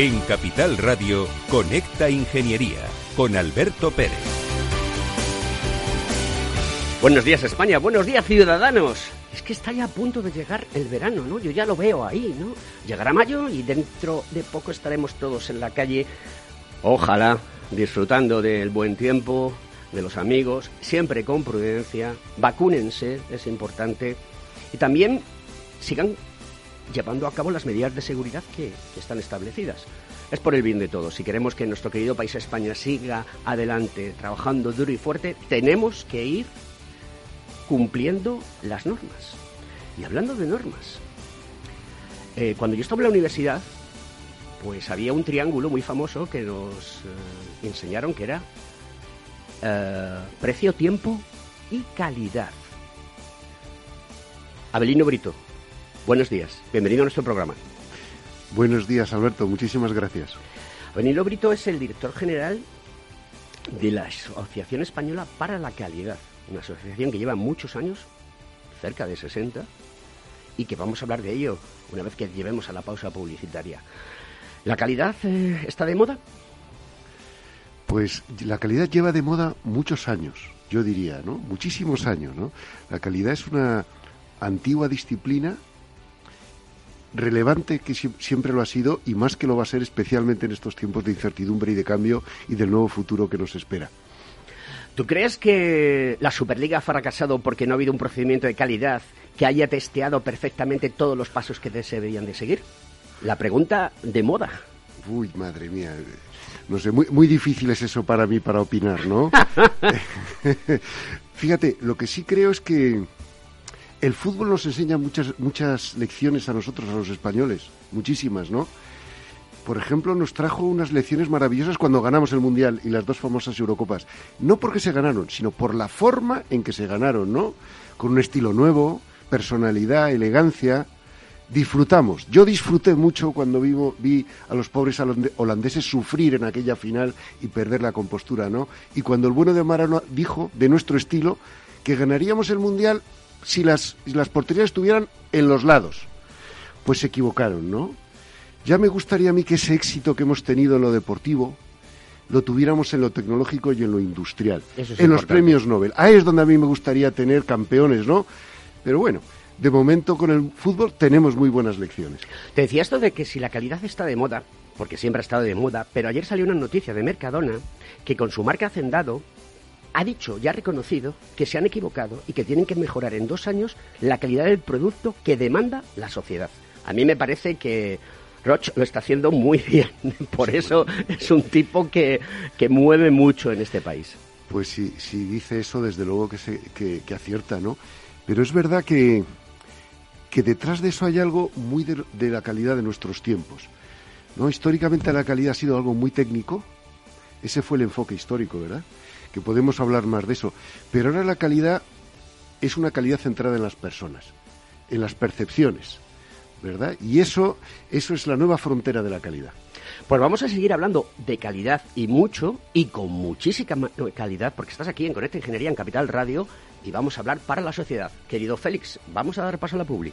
En Capital Radio, Conecta Ingeniería con Alberto Pérez. Buenos días España, buenos días ciudadanos. Es que está ya a punto de llegar el verano, ¿no? Yo ya lo veo ahí, ¿no? Llegará mayo y dentro de poco estaremos todos en la calle, ojalá, disfrutando del buen tiempo, de los amigos, siempre con prudencia, vacúnense, es importante, y también sigan llevando a cabo las medidas de seguridad que, están establecidas. Es por el bien de todos. Si queremos que nuestro querido país España siga adelante, trabajando duro y fuerte, tenemos que ir cumpliendo las normas. Y hablando de normas, eh, cuando yo estaba en la universidad, pues había un triángulo muy famoso que nos eh, enseñaron que era eh, precio, tiempo y calidad. Abelino Brito, buenos días, bienvenido a nuestro programa. Buenos días, Alberto, muchísimas gracias. Abelino Brito es el director general de la Asociación Española para la Calidad, una asociación que lleva muchos años, cerca de 60, y que vamos a hablar de ello una vez que llevemos a la pausa publicitaria. ¿La calidad eh, está de moda? Pues la calidad lleva de moda muchos años, yo diría, ¿no? Muchísimos años, ¿no? La calidad es una antigua disciplina relevante que siempre lo ha sido y más que lo va a ser especialmente en estos tiempos de incertidumbre y de cambio y del nuevo futuro que nos espera. ¿Tú crees que la Superliga ha fracasado porque no ha habido un procedimiento de calidad que haya testeado perfectamente todos los pasos que se deberían de seguir? La pregunta de moda. Uy, madre mía no sé, muy, muy difícil es eso para mí para opinar, ¿no? Fíjate, lo que sí creo es que el fútbol nos enseña muchas, muchas lecciones a nosotros, a los españoles, muchísimas, ¿no? Por ejemplo, nos trajo unas lecciones maravillosas cuando ganamos el Mundial y las dos famosas Eurocopas. No porque se ganaron, sino por la forma en que se ganaron, ¿no? Con un estilo nuevo, personalidad, elegancia, disfrutamos. Yo disfruté mucho cuando vivo, vi a los pobres holandeses sufrir en aquella final y perder la compostura, ¿no? Y cuando el bueno de Marano dijo, de nuestro estilo, que ganaríamos el Mundial si las, si las porterías estuvieran en los lados. Pues se equivocaron, ¿no? Ya me gustaría a mí que ese éxito que hemos tenido en lo deportivo lo tuviéramos en lo tecnológico y en lo industrial, en los premios Nobel. Ahí es donde a mí me gustaría tener campeones, ¿no? Pero bueno, de momento con el fútbol tenemos muy buenas lecciones. Te decía esto de que si la calidad está de moda, porque siempre ha estado de moda, pero ayer salió una noticia de Mercadona que con su marca Hacendado ha dicho y ha reconocido que se han equivocado y que tienen que mejorar en dos años la calidad del producto que demanda la sociedad. A mí me parece que Roche lo está haciendo muy bien. Por eso es un tipo que, mueve mucho en este país. Pues si, si dice eso, desde luego que, se, que acierta, ¿no? Pero es verdad que, que detrás de eso hay algo muy de, la calidad de nuestros tiempos. ¿no? Históricamente la calidad ha sido algo muy técnico, ese fue el enfoque histórico, ¿verdad? Que podemos hablar más de eso. Pero ahora la calidad es una calidad centrada en las personas, en las percepciones, ¿verdad? Y eso, eso es la nueva frontera de la calidad. Pues vamos a seguir hablando de calidad y mucho y con muchísima calidad, porque estás aquí en Conecta Ingeniería en Capital Radio y vamos a hablar para la sociedad. Querido Félix, vamos a dar paso a la publi.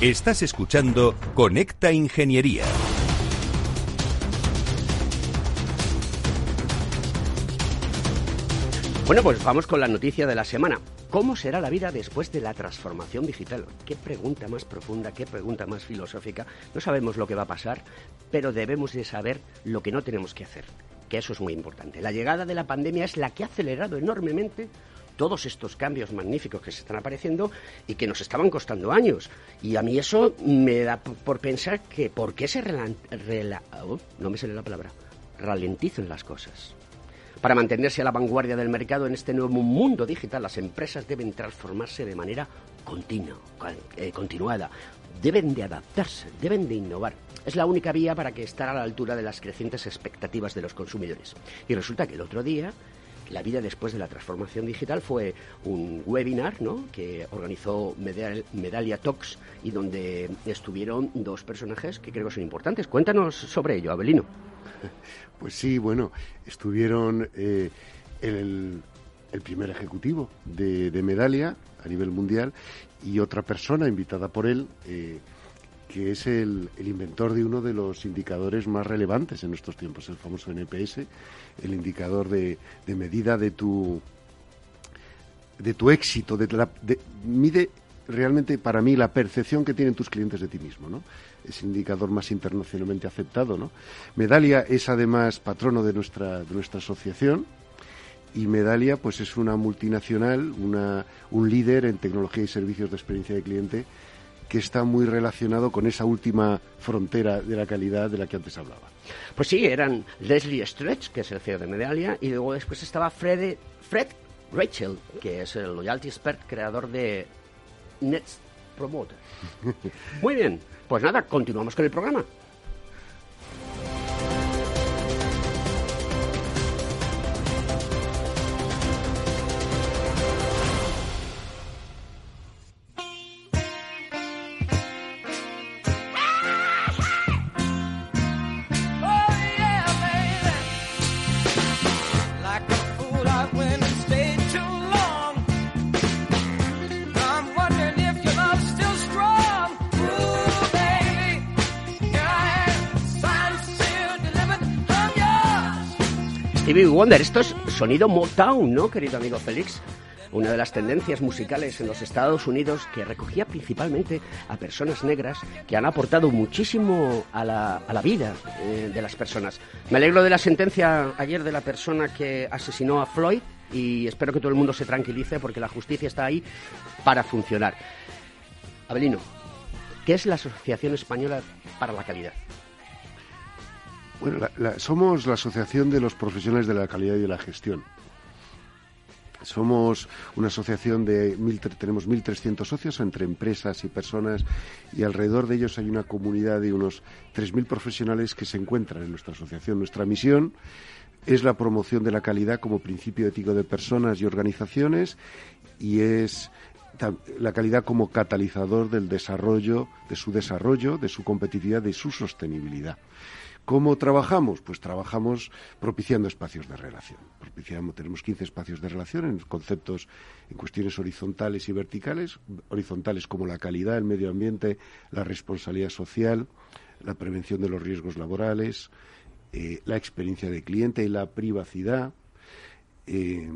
Estás escuchando Conecta Ingeniería. Bueno, pues vamos con la noticia de la semana. ¿Cómo será la vida después de la transformación digital? Qué pregunta más profunda, qué pregunta más filosófica. No sabemos lo que va a pasar, pero debemos de saber lo que no tenemos que hacer, que eso es muy importante. La llegada de la pandemia es la que ha acelerado enormemente todos estos cambios magníficos que se están apareciendo y que nos estaban costando años. Y a mí eso me da por pensar que por qué se oh, no me sale la palabra, ralentizan las cosas. Para mantenerse a la vanguardia del mercado en este nuevo mundo digital, las empresas deben transformarse de manera continua, eh, continuada. Deben de adaptarse, deben de innovar. Es la única vía para que estar a la altura de las crecientes expectativas de los consumidores. Y resulta que el otro día la vida después de la transformación digital fue un webinar ¿no? que organizó Medalia Talks y donde estuvieron dos personajes que creo que son importantes. Cuéntanos sobre ello, Abelino. Pues sí, bueno, estuvieron eh, el, primer ejecutivo de, Medalia a nivel mundial y otra persona invitada por él. Eh, que es el, inventor de uno de los indicadores más relevantes en nuestros tiempos, el famoso NPS, el indicador de, medida de tu de tu éxito, de, mide realmente para mí la percepción que tienen tus clientes de ti mismo, ¿no? Es indicador más internacionalmente aceptado, ¿no? Medalia es además patrono de nuestra de nuestra asociación y Medalia pues es una multinacional, una, un líder en tecnología y servicios de experiencia de cliente que está muy relacionado con esa última frontera de la calidad de la que antes hablaba. Pues sí, eran Leslie Stretch, que es el CEO de Medallia, y luego después estaba Fred, Fred Rachel, que es el Loyalty Expert, creador de Nets Promoter. Muy bien, pues nada, continuamos con el programa. Wonder. Esto es sonido Motown, ¿no, querido amigo Félix? Una de las tendencias musicales en los Estados Unidos que recogía principalmente a personas negras que han aportado muchísimo a la, a la vida eh, de las personas. Me alegro de la sentencia ayer de la persona que asesinó a Floyd y espero que todo el mundo se tranquilice porque la justicia está ahí para funcionar. Abelino, ¿qué es la Asociación Española para la Calidad? Bueno, somos la Asociación de los Profesionales de la Calidad y de la Gestión. Somos una asociación de mil, tenemos 1.300 socios entre empresas y personas y alrededor de ellos hay una comunidad de unos 3.000 profesionales que se encuentran en nuestra asociación. Nuestra misión es la promoción de la calidad como principio ético de personas y organizaciones y es la calidad como catalizador del desarrollo, de su desarrollo, de su competitividad, de su sostenibilidad. ¿Cómo trabajamos? Pues trabajamos propiciando espacios de relación. Propiciamos, tenemos 15 espacios de relación en conceptos, en cuestiones horizontales y verticales. Horizontales como la calidad, el medio ambiente, la responsabilidad social, la prevención de los riesgos laborales, eh, la experiencia de cliente y la privacidad. Eh,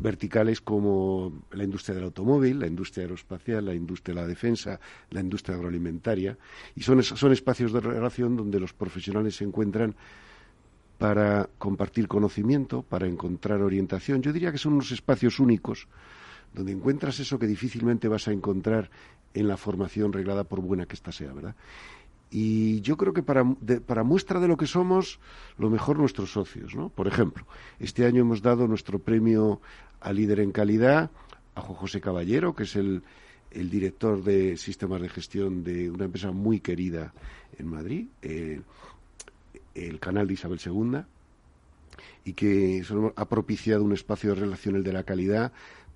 verticales como la industria del automóvil, la industria aeroespacial, la industria de la defensa, la industria agroalimentaria, y son, espacios de relación donde los profesionales se encuentran para compartir conocimiento, para encontrar orientación. Yo diría que son unos espacios únicos donde encuentras eso que difícilmente vas a encontrar en la formación reglada por buena que ésta sea, ¿verdad? Y yo creo que para, para, muestra de lo que somos, lo mejor nuestros socios, ¿no? Por ejemplo, este año hemos dado nuestro premio a líder en calidad a Juan José Caballero, que es el, el director de sistemas de gestión de una empresa muy querida en Madrid, el canal de Isabel II, y que ha propiciado un espacio de relaciones de la calidad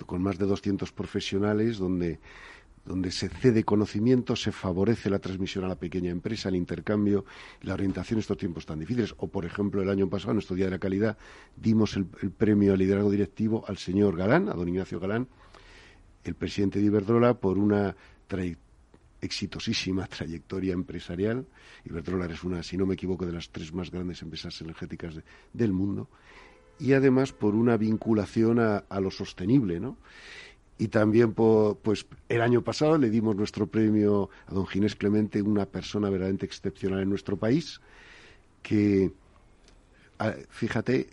con más de 200 profesionales donde donde se cede conocimiento, se favorece la transmisión a la pequeña empresa, el intercambio, la orientación en estos tiempos tan difíciles. O, por ejemplo, el año pasado, en nuestro Día de la Calidad, dimos el, premio al liderazgo directivo al señor Galán, a don Ignacio Galán, el presidente de Iberdrola, por una exitosísima trayectoria empresarial. Iberdrola es una, si no me equivoco, de las tres más grandes empresas energéticas del mundo. Y además por una vinculación a lo sostenible, ¿no? Y también pues el año pasado le dimos nuestro premio a don Ginés Clemente, una persona verdaderamente excepcional en nuestro país, que, ah, fíjate,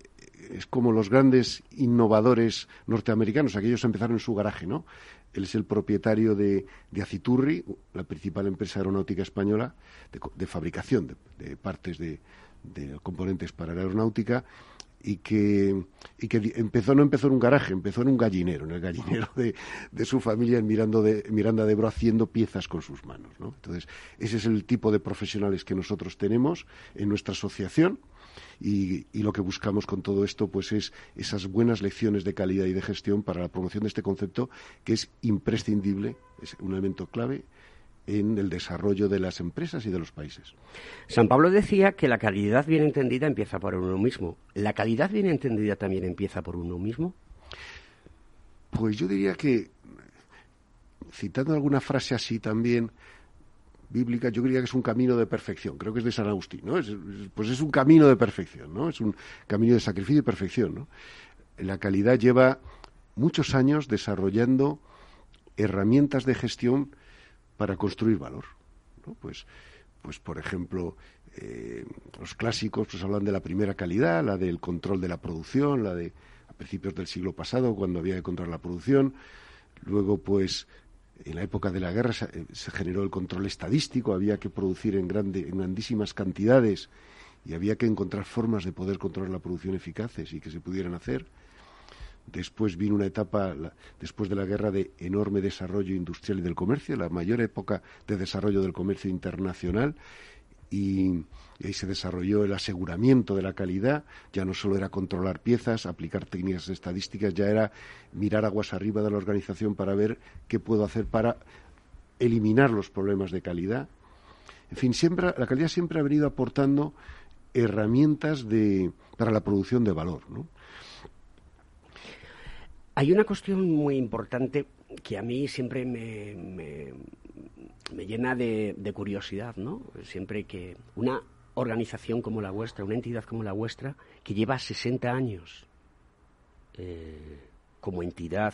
es como los grandes innovadores norteamericanos, aquellos empezaron en su garaje, ¿no? Él es el propietario de, de Aciturri, la principal empresa aeronáutica española de, fabricación de, partes de, de componentes para la aeronáutica y que, y que empezó, no empezó en un garaje, empezó en un gallinero, en el gallinero de, de su familia en Miranda de, Miranda de Ebro haciendo piezas con sus manos. ¿no? Entonces, ese es el tipo de profesionales que nosotros tenemos en nuestra asociación y, y, lo que buscamos con todo esto pues es esas buenas lecciones de calidad y de gestión para la promoción de este concepto que es imprescindible, es un elemento clave en el desarrollo de las empresas y de los países. San Pablo decía que la calidad bien entendida empieza por uno mismo. ¿La calidad bien entendida también empieza por uno mismo? Pues yo diría que, citando alguna frase así también bíblica, yo diría que es un camino de perfección. Creo que es de San Agustín, ¿no? pues es un camino de perfección, ¿no? Es un camino de sacrificio y perfección, ¿no? La calidad lleva muchos años desarrollando herramientas de gestión para construir valor. Pues, pues, por ejemplo, eh, los clásicos pues hablan de la primera calidad, la del control de la producción, la de a principios del siglo pasado, cuando había que controlar la producción. Luego, pues, en la época de la guerra se, eh, generó el control estadístico, había que producir en, grande, en grandísimas cantidades y había que encontrar formas de poder controlar la producción eficaces y que se pudieran hacer. Después vino una etapa, después de la guerra, de enorme desarrollo industrial y del comercio, la mayor época de desarrollo del comercio internacional. Y, ahí se desarrolló el aseguramiento de la calidad, ya no solo era controlar piezas, aplicar técnicas estadísticas, ya era mirar aguas arriba de la organización para ver qué puedo hacer para eliminar los problemas de calidad. En fin, siempre, la calidad siempre ha venido aportando herramientas de, para la producción de valor. ¿no? Hay una cuestión muy importante que a mí siempre me, me, llena de, curiosidad, ¿no? Siempre que una organización como la vuestra, una entidad como la vuestra, que lleva 60 años eh, como entidad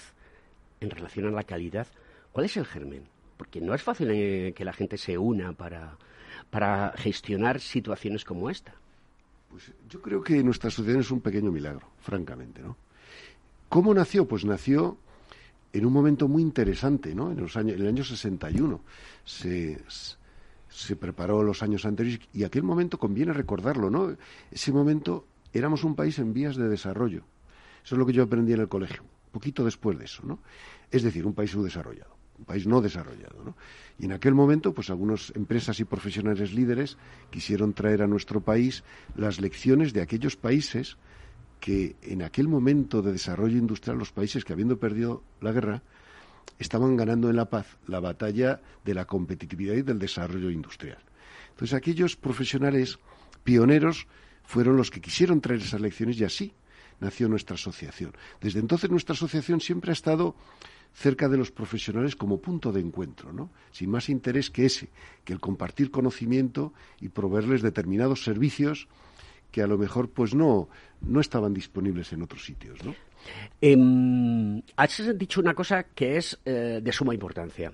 en relación a la calidad, ¿cuál es el germen? Porque no es fácil eh, que la gente se una para, para gestionar situaciones como esta. Pues yo creo que nuestra sociedad es un pequeño milagro, francamente, ¿no? ¿Cómo nació? Pues nació en un momento muy interesante, ¿no? En, los años, en el año 61 se, se preparó los años anteriores y aquel momento conviene recordarlo, ¿no? Ese momento éramos un país en vías de desarrollo. Eso es lo que yo aprendí en el colegio, poquito después de eso, ¿no? Es decir, un país subdesarrollado, un país no desarrollado, ¿no? Y en aquel momento, pues algunas empresas y profesionales líderes quisieron traer a nuestro país las lecciones de aquellos países que en aquel momento de desarrollo industrial los países que habiendo perdido la guerra estaban ganando en la paz la batalla de la competitividad y del desarrollo industrial. Entonces aquellos profesionales pioneros fueron los que quisieron traer esas lecciones y así nació nuestra asociación. Desde entonces nuestra asociación siempre ha estado cerca de los profesionales como punto de encuentro, ¿no? Sin más interés que ese, que el compartir conocimiento y proveerles determinados servicios que a lo mejor pues no, no estaban disponibles en otros sitios, ¿no? Eh, has dicho una cosa que es eh, de suma importancia.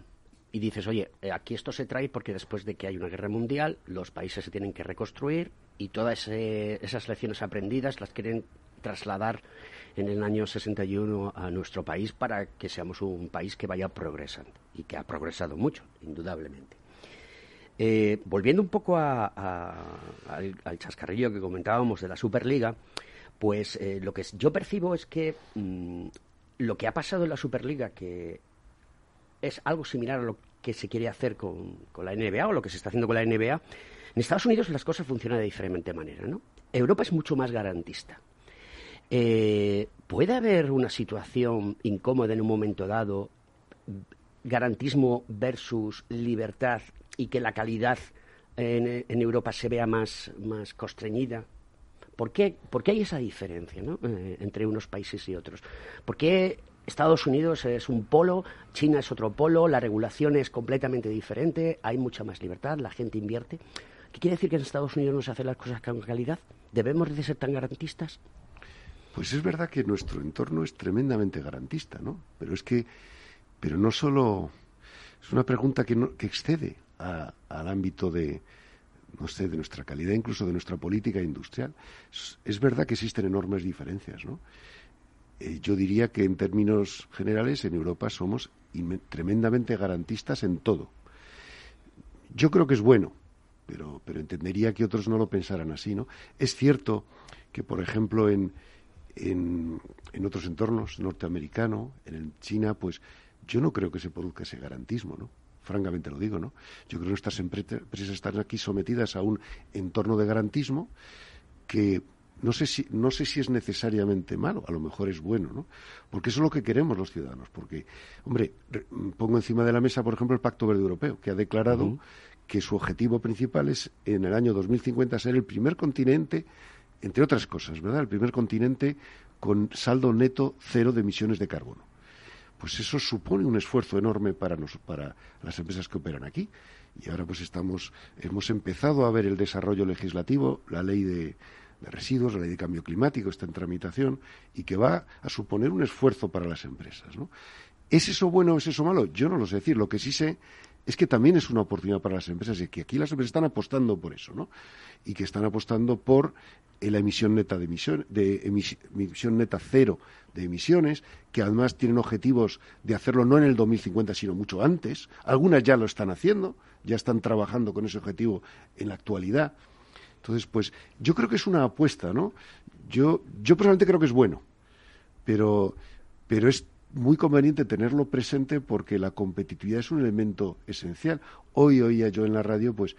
Y dices, oye, eh, aquí esto se trae porque después de que hay una guerra mundial, los países se tienen que reconstruir y todas esas lecciones aprendidas las quieren trasladar en el año 61 a nuestro país para que seamos un país que vaya progresando y que ha progresado mucho, indudablemente. Eh, volviendo un poco al, chascarrillo que comentábamos de la Superliga, pues eh, lo que yo percibo es que mm, lo que ha pasado en la Superliga, que es algo similar a lo que se quiere hacer con, la NBA o lo que se está haciendo con la NBA. En Estados Unidos las cosas funcionan de diferente manera, ¿no? Europa es mucho más garantista. Eh, ¿Puede haber una situación incómoda en un momento dado, garantismo versus libertad, y que la calidad en, Europa se vea más, más constreñida? ¿Por qué, ¿Por qué hay esa diferencia ¿no? Eh, entre unos países y otros? ¿Por qué Estados Unidos es un polo, China es otro polo, la regulación es completamente diferente, hay mucha más libertad, la gente invierte? ¿Qué quiere decir que en Estados Unidos no se hacen las cosas con calidad? ¿Debemos de ser tan garantistas? Pues es verdad que nuestro entorno es tremendamente garantista, ¿no? Pero es que, pero no solo, es una pregunta que, que excede al ámbito de, no sé, de nuestra calidad, incluso de nuestra política industrial. Es, verdad que existen enormes diferencias, ¿no? Eh, yo diría que en términos generales en Europa somos tremendamente garantistas en todo. Yo creo que es bueno, pero, pero entendería que otros no lo pensaran así, ¿no? Es cierto que, por ejemplo, en, en, en otros entornos, norteamericano, en China, pues yo no creo que se produzca ese garantismo, ¿no? Francamente lo digo, ¿no? Yo creo que nuestras empresas están aquí sometidas a un entorno de garantismo que no sé si no sé si es necesariamente malo, a lo mejor es bueno, ¿no? Porque eso es lo que queremos los ciudadanos, porque hombre, pongo encima de la mesa, por ejemplo, el Pacto Verde Europeo, que ha declarado que su objetivo principal es en el año 2050 ser el primer continente entre otras cosas, ¿verdad? El primer continente con saldo neto cero de emisiones de carbono pues eso supone un esfuerzo enorme para, para las empresas que operan aquí. Y ahora pues estamos, hemos empezado a ver el desarrollo legislativo, la ley de, residuos, la ley de cambio climático está en tramitación y que va a suponer un esfuerzo para las empresas. ¿no? ¿Es eso bueno o es eso malo? Yo no lo sé decir. Lo que sí sé es que también es una oportunidad para las empresas y que aquí las empresas están apostando por eso, ¿no? Y que están apostando por la emisión neta de emisión, de emisión neta cero de emisiones, que además tienen objetivos de hacerlo no en el 2050, sino mucho antes. Algunas ya lo están haciendo, ya están trabajando con ese objetivo en la actualidad. Entonces, pues yo creo que es una apuesta, ¿no? Yo, yo personalmente creo que es bueno, pero, pero es muy conveniente tenerlo presente porque la competitividad es un elemento esencial. Hoy oía yo en la radio, pues,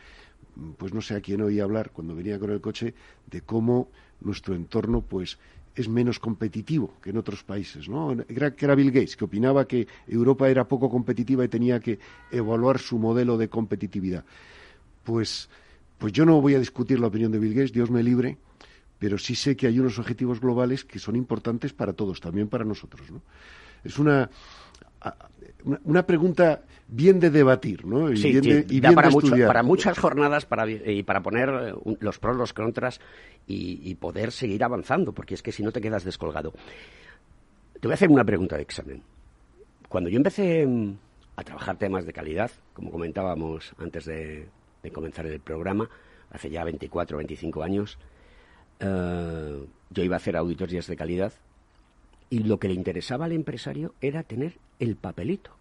pues no sé a quién oía hablar cuando venía con el coche de cómo nuestro entorno, pues, es menos competitivo que en otros países, ¿no? Era, Bill Gates, que opinaba que Europa era poco competitiva y tenía que evaluar su modelo de competitividad. Pues, pues yo no voy a discutir la opinión de Bill Gates, Dios me libre, pero sí sé que hay unos objetivos globales que son importantes para todos, también para nosotros, ¿no? Es una, una pregunta bien de debatir, ¿no? Y bien, de, y para, para muchas jornadas para, y para poner eh, los pros, los contras y, poder seguir avanzando, porque es que si no te quedas descolgado. Te voy a hacer una pregunta de examen. Cuando yo empecé mm, a trabajar temas de calidad, como comentábamos antes de, comenzar el programa, hace ya 24 o 25 años, eh, yo iba a hacer auditorías de calidad y lo que le interesaba al empresario era tener el papelito.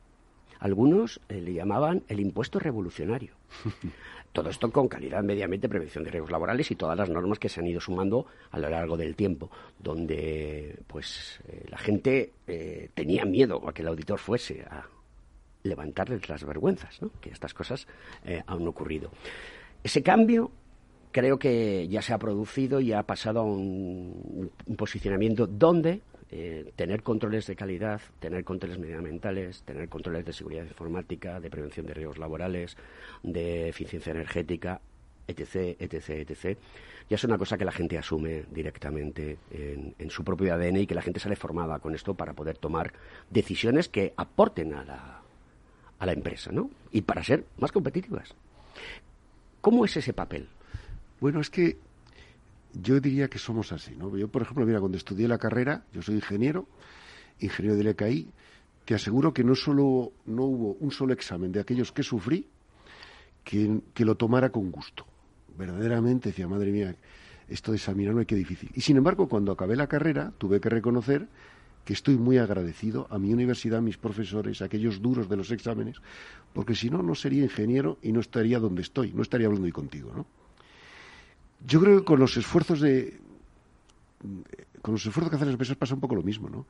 Algunos eh, le llamaban el impuesto revolucionario. Todo esto con calidad, medio ambiente, prevención de riesgos laborales y todas las normas que se han ido sumando a lo largo del tiempo, donde pues eh, la gente eh, tenía miedo a que el auditor fuese a levantarles las vergüenzas, ¿no? que estas cosas han ocurrido. Ese cambio creo que ya se ha producido y ha pasado a un posicionamiento donde eh, tener controles de calidad, tener controles medioambientales, tener controles de seguridad informática, de prevención de riesgos laborales, de eficiencia energética, etc., etc., etc., ya es una cosa que la gente asume directamente en, su propio ADN y que la gente sale formada con esto para poder tomar decisiones que aporten a la, a la empresa, ¿no? Y para ser más competitivas. ¿Cómo es ese papel? Bueno, es que yo diría que somos así, ¿no? Yo, por ejemplo, mira, cuando estudié la carrera, yo soy ingeniero, ingeniero del ECAI, te aseguro que no solo no hubo un solo examen de aquellos que sufrí que, lo tomara con gusto. Verdaderamente decía, madre mía, esto de examinarme qué difícil. Y sin embargo, cuando acabé la carrera, tuve que reconocer que estoy muy agradecido a mi universidad, a mis profesores, a aquellos duros de los exámenes, porque si no, no sería ingeniero y no estaría donde estoy, no estaría hablando hoy contigo, ¿no? Yo creo que con los esfuerzos de con los esfuerzos que hacen las empresas pasa un poco lo mismo, ¿no?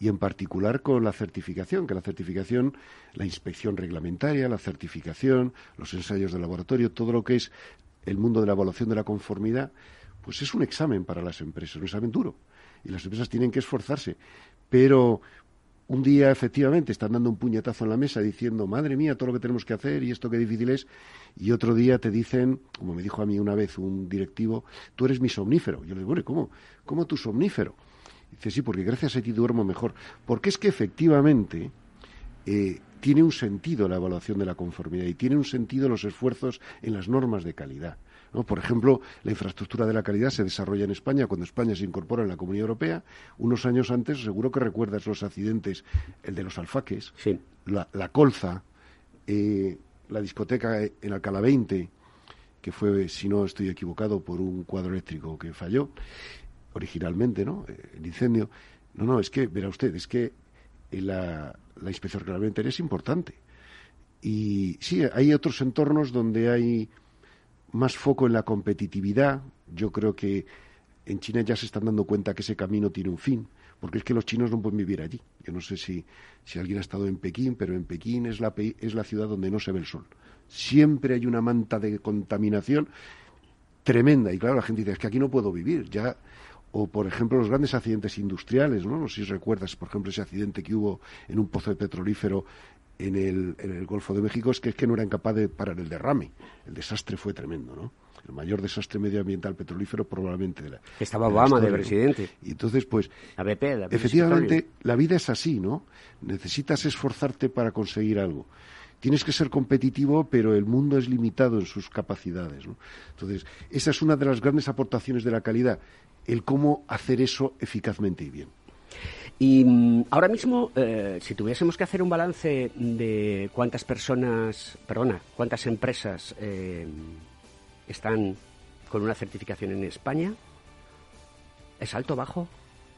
y en particular con la certificación, que la certificación, la inspección reglamentaria, la certificación, los ensayos de laboratorio, todo lo que es el mundo de la evaluación de la conformidad, pues es un examen para las empresas, un examen duro. Y las empresas tienen que esforzarse. Pero un día efectivamente están dando un puñetazo en la mesa diciendo, madre mía, todo lo que tenemos que hacer y esto qué difícil es, y otro día te dicen, como me dijo a mí una vez un directivo, tú eres mi somnífero. Yo le digo, bueno, ¿cómo? ¿Cómo tu somnífero? Dice, sí, porque gracias a ti duermo mejor. Porque es que efectivamente eh, tiene un sentido la evaluación de la conformidad y tiene un sentido los esfuerzos en las normas de calidad. Por ejemplo, la infraestructura de la calidad se desarrolla en España cuando España se incorpora en la Comunidad Europea. Unos años antes, seguro que recuerdas los accidentes, el de los alfaques, la, colza, eh, la discoteca en Alcalá 20, que fue, si no estoy equivocado, por un cuadro eléctrico que falló originalmente, ¿no? Eh, el incendio. No, no, es que, verá usted, es que la, la inspección reglamentaria es importante. Y sí, hay otros entornos donde hay más foco en la competitividad. Yo creo que en China ya se están dando cuenta que ese camino tiene un fin, porque es que los chinos no pueden vivir allí. Yo no sé si, si alguien ha estado en Pekín, pero en Pekín es la, es la ciudad donde no se ve el sol. Siempre hay una manta de contaminación tremenda. Y claro, la gente dice, es que aquí no puedo vivir. Ya o por ejemplo los grandes accidentes industriales, ¿no? No sé si recuerdas, por ejemplo, ese accidente que hubo en un pozo de petrolífero en el, en el Golfo de México, es que, es que no eran capaces de parar el derrame. El desastre fue tremendo, ¿no? El mayor desastre medioambiental petrolífero probablemente de la. Estaba Obama de, presidente. Y entonces, pues. La BP, efectivamente, la vida es así, ¿no? Necesitas esforzarte para conseguir algo tienes que ser competitivo, pero el mundo es limitado en sus capacidades. ¿no? Entonces, esa es una de las grandes aportaciones de la calidad, el cómo hacer eso eficazmente y bien. Y mm, ahora mismo, eh, si tuviésemos que hacer un balance de cuántas personas, perdona, cuántas empresas eh, están con una certificación en España, ¿es alto, bajo,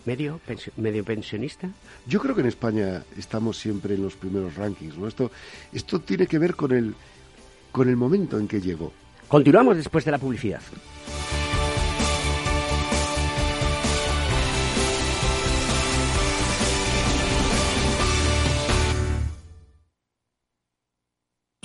medio, medio pensionista? Yo creo que en España estamos siempre en los primeros rankings. ¿no? Esto, esto tiene que ver con el, con el momento en que llegó. Continuamos después de la publicidad.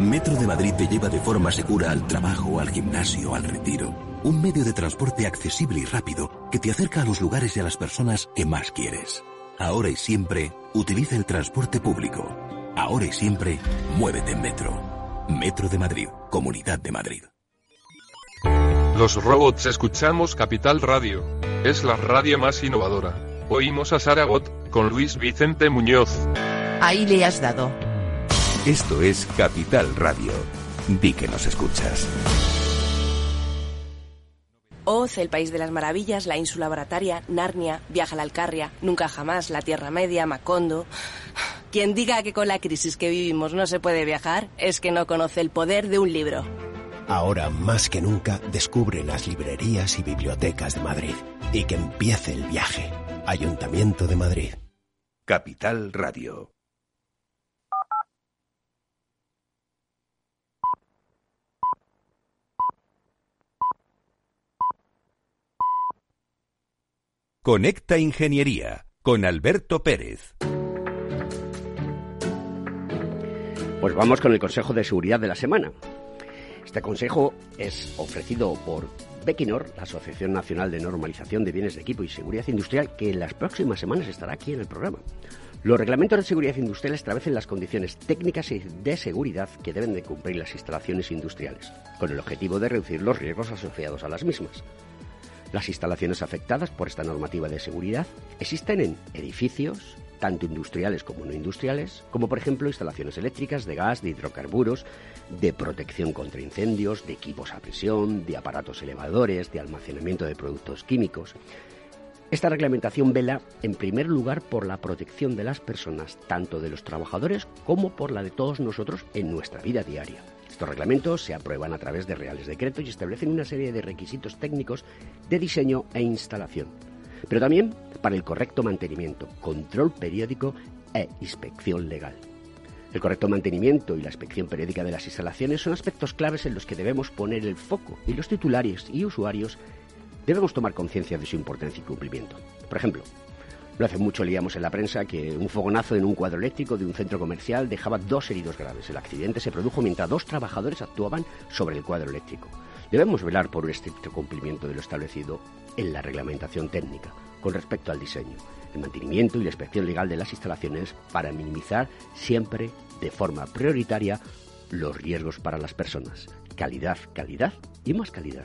Metro de Madrid te lleva de forma segura al trabajo, al gimnasio, al retiro un medio de transporte accesible y rápido que te acerca a los lugares y a las personas que más quieres. Ahora y siempre, utiliza el transporte público. Ahora y siempre, muévete en Metro. Metro de Madrid, Comunidad de Madrid. Los robots escuchamos Capital Radio. Es la radio más innovadora. Oímos a Saragot con Luis Vicente Muñoz. Ahí le has dado. Esto es Capital Radio. Di que nos escuchas. Oz, El País de las Maravillas, La Ínsula Barataria, Narnia, Viaja a la Alcarria, Nunca Jamás, La Tierra Media, Macondo. Quien diga que con la crisis que vivimos no se puede viajar es que no conoce el poder de un libro. Ahora más que nunca descubre las librerías y bibliotecas de Madrid y que empiece el viaje. Ayuntamiento de Madrid. Capital Radio. Conecta Ingeniería con Alberto Pérez. Pues vamos con el Consejo de Seguridad de la semana. Este consejo es ofrecido por Bequinor, la Asociación Nacional de Normalización de Bienes de Equipo y Seguridad Industrial, que en las próximas semanas estará aquí en el programa. Los reglamentos de seguridad industrial establecen las condiciones técnicas y de seguridad que deben de cumplir las instalaciones industriales, con el objetivo de reducir los riesgos asociados a las mismas. Las instalaciones afectadas por esta normativa de seguridad existen en edificios, tanto industriales como no industriales, como por ejemplo instalaciones eléctricas, de gas, de hidrocarburos, de protección contra incendios, de equipos a presión, de aparatos elevadores, de almacenamiento de productos químicos. Esta reglamentación vela, en primer lugar, por la protección de las personas, tanto de los trabajadores como por la de todos nosotros en nuestra vida diaria. Estos reglamentos se aprueban a través de reales decretos y establecen una serie de requisitos técnicos de diseño e instalación, pero también para el correcto mantenimiento, control periódico e inspección legal. El correcto mantenimiento y la inspección periódica de las instalaciones son aspectos claves en los que debemos poner el foco y los titulares y usuarios debemos tomar conciencia de su importancia y cumplimiento. Por ejemplo, no hace mucho leíamos en la prensa que un fogonazo en un cuadro eléctrico de un centro comercial dejaba dos heridos graves. El accidente se produjo mientras dos trabajadores actuaban sobre el cuadro eléctrico. Debemos velar por un estricto cumplimiento de lo establecido en la reglamentación técnica con respecto al diseño, el mantenimiento y la inspección legal de las instalaciones para minimizar siempre de forma prioritaria los riesgos para las personas. Calidad, calidad y más calidad.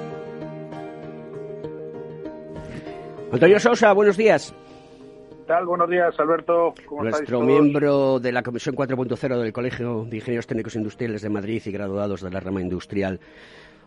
Antonio Sosa, buenos días. ¿Qué tal? Buenos días, Alberto. ¿Cómo Nuestro miembro de la Comisión 4.0 del Colegio de Ingenieros Técnicos Industriales de Madrid y graduados de la rama industrial.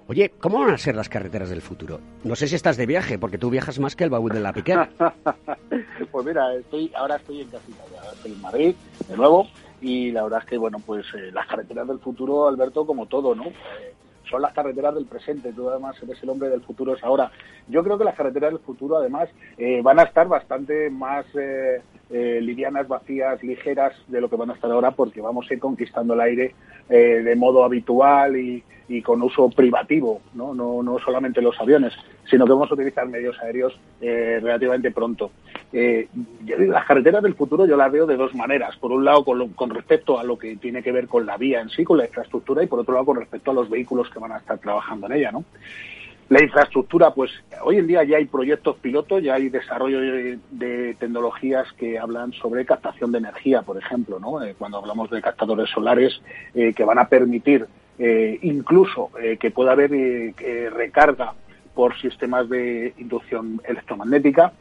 Oye, ¿cómo van a ser las carreteras del futuro? No sé si estás de viaje, porque tú viajas más que el baúl de la piquera. pues mira, estoy, ahora estoy en casita, ahora estoy en Madrid, de nuevo, y la verdad es que, bueno, pues eh, las carreteras del futuro, Alberto, como todo, ¿no? Eh, son las carreteras del presente, tú además eres el hombre del futuro es ahora. Yo creo que las carreteras del futuro además eh, van a estar bastante más eh, eh, livianas, vacías, ligeras de lo que van a estar ahora porque vamos a ir conquistando el aire de modo habitual y, y, con uso privativo, ¿no? ¿no? No, solamente los aviones, sino que vamos a utilizar medios aéreos relativamente pronto. yo las carreteras del futuro yo las veo de dos maneras. Por un lado, con, con respecto a lo que tiene que ver con la vía en sí, con la infraestructura, y por otro lado, con respecto a los vehículos que van a estar trabajando en ella, ¿no? La infraestructura, pues hoy en día ya hay proyectos pilotos, ya hay desarrollo de, tecnologías que hablan sobre captación de energía, por ejemplo, ¿no? Eh, cuando hablamos de captadores solares eh, que van a permitir eh, incluso que pueda haber recarga por sistemas de inducción electromagnética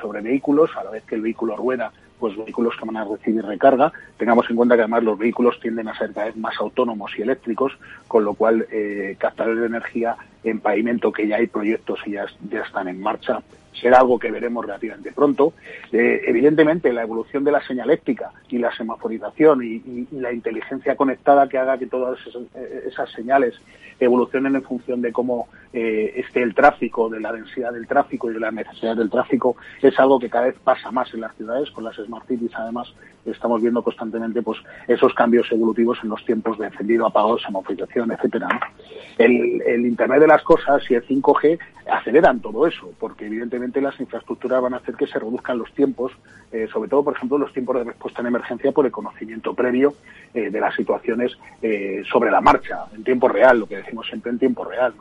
sobre vehículos, a la vez que el vehículo rueda, pues vehículos que van a recibir recarga. Tengamos en cuenta que además los vehículos tienden a ser cada vez más autónomos y eléctricos, con lo cual eh, captadores de energía en pavimento que ya hay proyectos y ya, ya están en marcha, será algo que veremos relativamente pronto. Eh, evidentemente, la evolución de la señaléctica y la semaforización y, la inteligencia conectada que haga que todas esas, señales evolucionen en función de cómo eh, esté el tráfico, de la densidad del tráfico y de la necesidad del tráfico, es algo que cada vez pasa más en las ciudades. Con las Smart Cities, además, estamos viendo constantemente pues esos cambios evolutivos en los tiempos de encendido, apagado, semaforización, etcétera. El, el Internet de las cosas y el 5G aceleran todo eso, porque evidentemente las infraestructuras van a hacer que se reduzcan los tiempos, eh, sobre todo, por ejemplo, los tiempos de respuesta en emergencia por el conocimiento previo eh, de las situaciones eh, sobre la marcha, en tiempo real, lo que decimos siempre en tiempo real.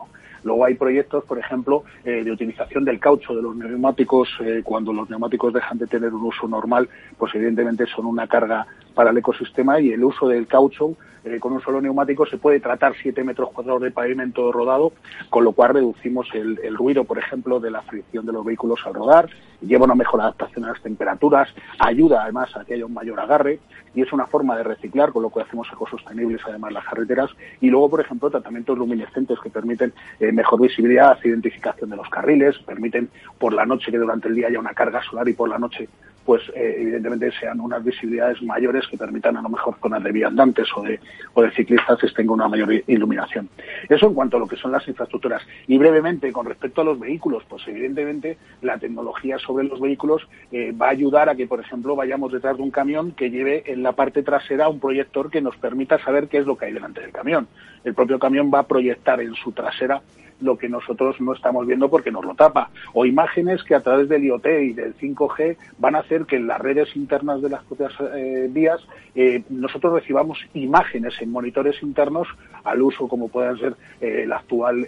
Luego hay proyectos, por ejemplo, de utilización del caucho de los neumáticos. cuando los neumáticos dejan de tener un uso normal, pues evidentemente son una carga para el ecosistema y el uso del caucho eh, con un solo neumático se puede tratar 7 metros cuadrados de pavimento rodado, con lo cual reducimos el, ruido, por ejemplo, de la fricción de los vehículos al rodar, lleva una mejor adaptación a las temperaturas, ayuda además a que haya un mayor agarre y es una forma de reciclar, con lo que hacemos ecosostenibles además las carreteras y luego, por ejemplo, tratamientos luminescentes que permiten eh, mejor visibilidad, identificación de los carriles, permiten por la noche que durante el día haya una carga solar y por la noche pues eh, evidentemente sean unas visibilidades mayores que permitan a lo mejor zonas de viandantes o de, o de ciclistas tenga una mayor iluminación. Eso en cuanto a lo que son las infraestructuras. Y brevemente, con respecto a los vehículos, pues evidentemente la tecnología sobre los vehículos eh, va a ayudar a que, por ejemplo, vayamos detrás de un camión que lleve en la parte trasera un proyector que nos permita saber qué es lo que hay delante del camión. El propio camión va a proyectar en su trasera lo que nosotros no estamos viendo porque nos lo tapa. O imágenes que a través del IoT y del 5G van a hacer que en las redes internas de las propias eh, vías eh, nosotros recibamos imágenes en monitores internos al uso como puedan ser eh, el actual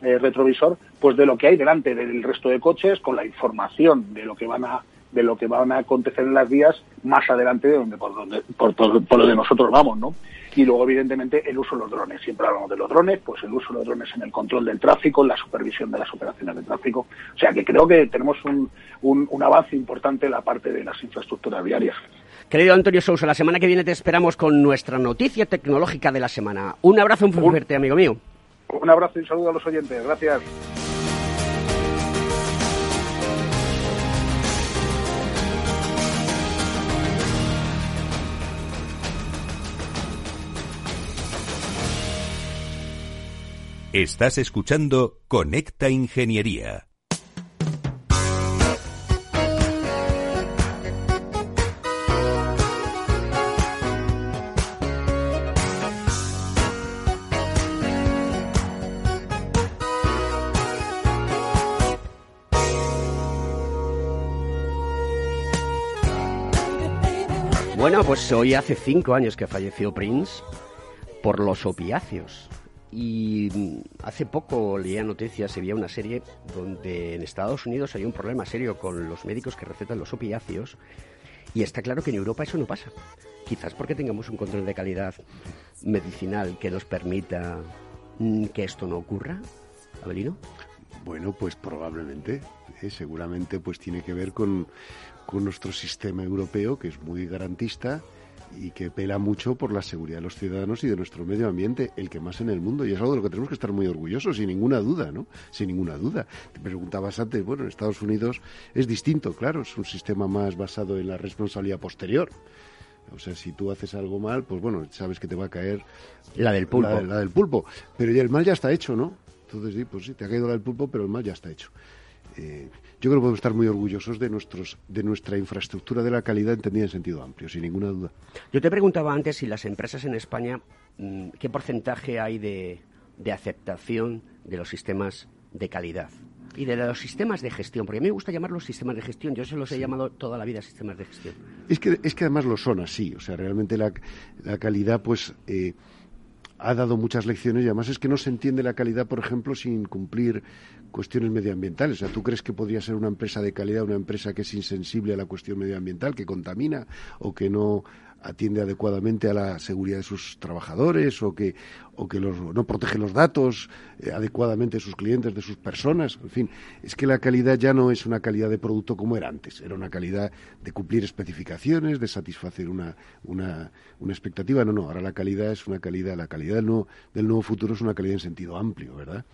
retrovisor, pues de lo que hay delante del resto de coches con la información de lo que van a de lo que van a acontecer en las vías más adelante de donde por donde por, por, por donde nosotros vamos, ¿no? y luego evidentemente el uso de los drones. Siempre hablamos de los drones, pues el uso de los drones en el control del tráfico, en la supervisión de las operaciones de tráfico. O sea que creo que tenemos un, un, avance importante en la parte de las infraestructuras viarias. Querido Antonio Sousa, la semana que viene te esperamos con nuestra noticia tecnológica de la semana. Un abrazo muy fuerte, amigo mío. Un abrazo y un saludo a los oyentes. Gracias. Estás escuchando Conecta Ingeniería. Bueno, pues hoy hace cinco años que falleció Prince por los opiáceos. Y hace poco leía noticias, había una serie donde en Estados Unidos hay un problema serio con los médicos que recetan los opiáceos y está claro que en Europa eso no pasa. Quizás porque tengamos un control de calidad medicinal que nos permita mm, que esto no ocurra. Abelino. Bueno, pues probablemente. ¿eh? seguramente pues tiene que ver con, con nuestro sistema europeo, que es muy garantista y que pela mucho por la seguridad de los ciudadanos y de nuestro medio ambiente, el que más en el mundo. Y es algo de lo que tenemos que estar muy orgullosos, sin ninguna duda, ¿no? Sin ninguna duda. Te preguntabas antes, bueno, en Estados Unidos es distinto, claro, es un sistema más basado en la responsabilidad posterior. O sea, si tú haces algo mal, pues bueno, sabes que te va a caer la del pulpo. La, del pulpo. Pero ya el mal ya está hecho, ¿no? Entonces, sí, pues sí, te ha caído la del pulpo, pero el mal ya está hecho. Eh, yo creo que podemos estar muy orgullosos de, nuestros, de nuestra infraestructura de la calidad entendida en sentido amplio, sin ninguna duda. Yo te preguntaba antes si las empresas en España, mm, ¿qué porcentaje hay de, aceptación de los sistemas de calidad? y de los sistemas de gestión, porque a mí me gusta llamarlos sistemas de gestión, yo se los he llamado toda la vida sistemas de gestión. Es que, es que además lo son así, o sea, realmente la, la calidad, pues, eh, ha dado muchas lecciones y además es que no se entiende la calidad, por ejemplo, sin cumplir cuestiones medioambientales. O sea, ¿tú crees que podría ser una empresa de calidad una empresa que es insensible a la cuestión medioambiental, que contamina o que no atiende adecuadamente a la seguridad de sus trabajadores o que, o que los, no protege los datos eh, adecuadamente de sus clientes, de sus personas. En fin, es que la calidad ya no es una calidad de producto como era antes. Era una calidad de cumplir especificaciones, de satisfacer una, una, una expectativa. No, no, ahora la calidad es una calidad, la calidad del nuevo, del nuevo futuro es una calidad en sentido amplio, ¿verdad?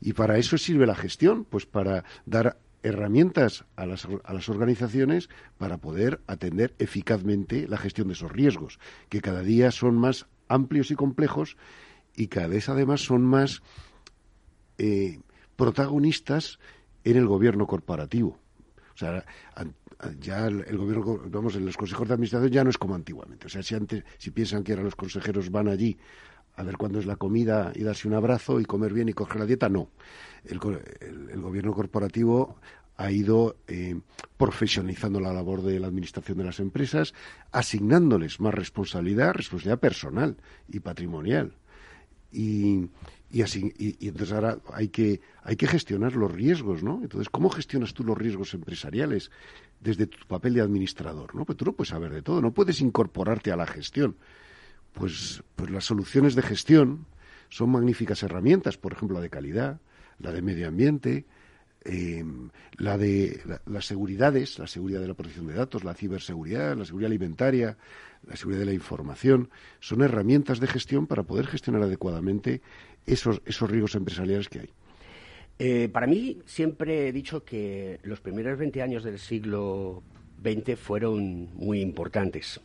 Y para eso sirve la gestión, pues para dar herramientas a las, a las organizaciones para poder atender eficazmente la gestión de esos riesgos, que cada día son más amplios y complejos y cada vez además son más eh, protagonistas en el gobierno corporativo. O sea, ya el gobierno, vamos, en los consejos de administración ya no es como antiguamente. O sea, si antes, si piensan que ahora los consejeros van allí a ver cuándo es la comida y darse un abrazo y comer bien y coger la dieta, no. El, gobierno corporativo ha ido eh, profesionalizando la labor de la administración de las empresas, asignándoles más responsabilidad, responsabilidad personal y patrimonial. Y, y así y, entonces ahora hay que hay que gestionar los riesgos no entonces cómo gestionas tú los riesgos empresariales desde tu papel de administrador no pues tú no puedes saber de todo no puedes incorporarte a la gestión pues pues las soluciones de gestión son magníficas herramientas por ejemplo la de calidad la de medio ambiente eh, la de las seguridades, la seguridad de la protección de datos, la ciberseguridad, la seguridad alimentaria, la seguridad de la información, son herramientas de gestión para poder gestionar adecuadamente esos, esos riesgos empresariales que hay. Eh, para mí siempre he dicho que los primeros 20 años del siglo XX fueron muy importantes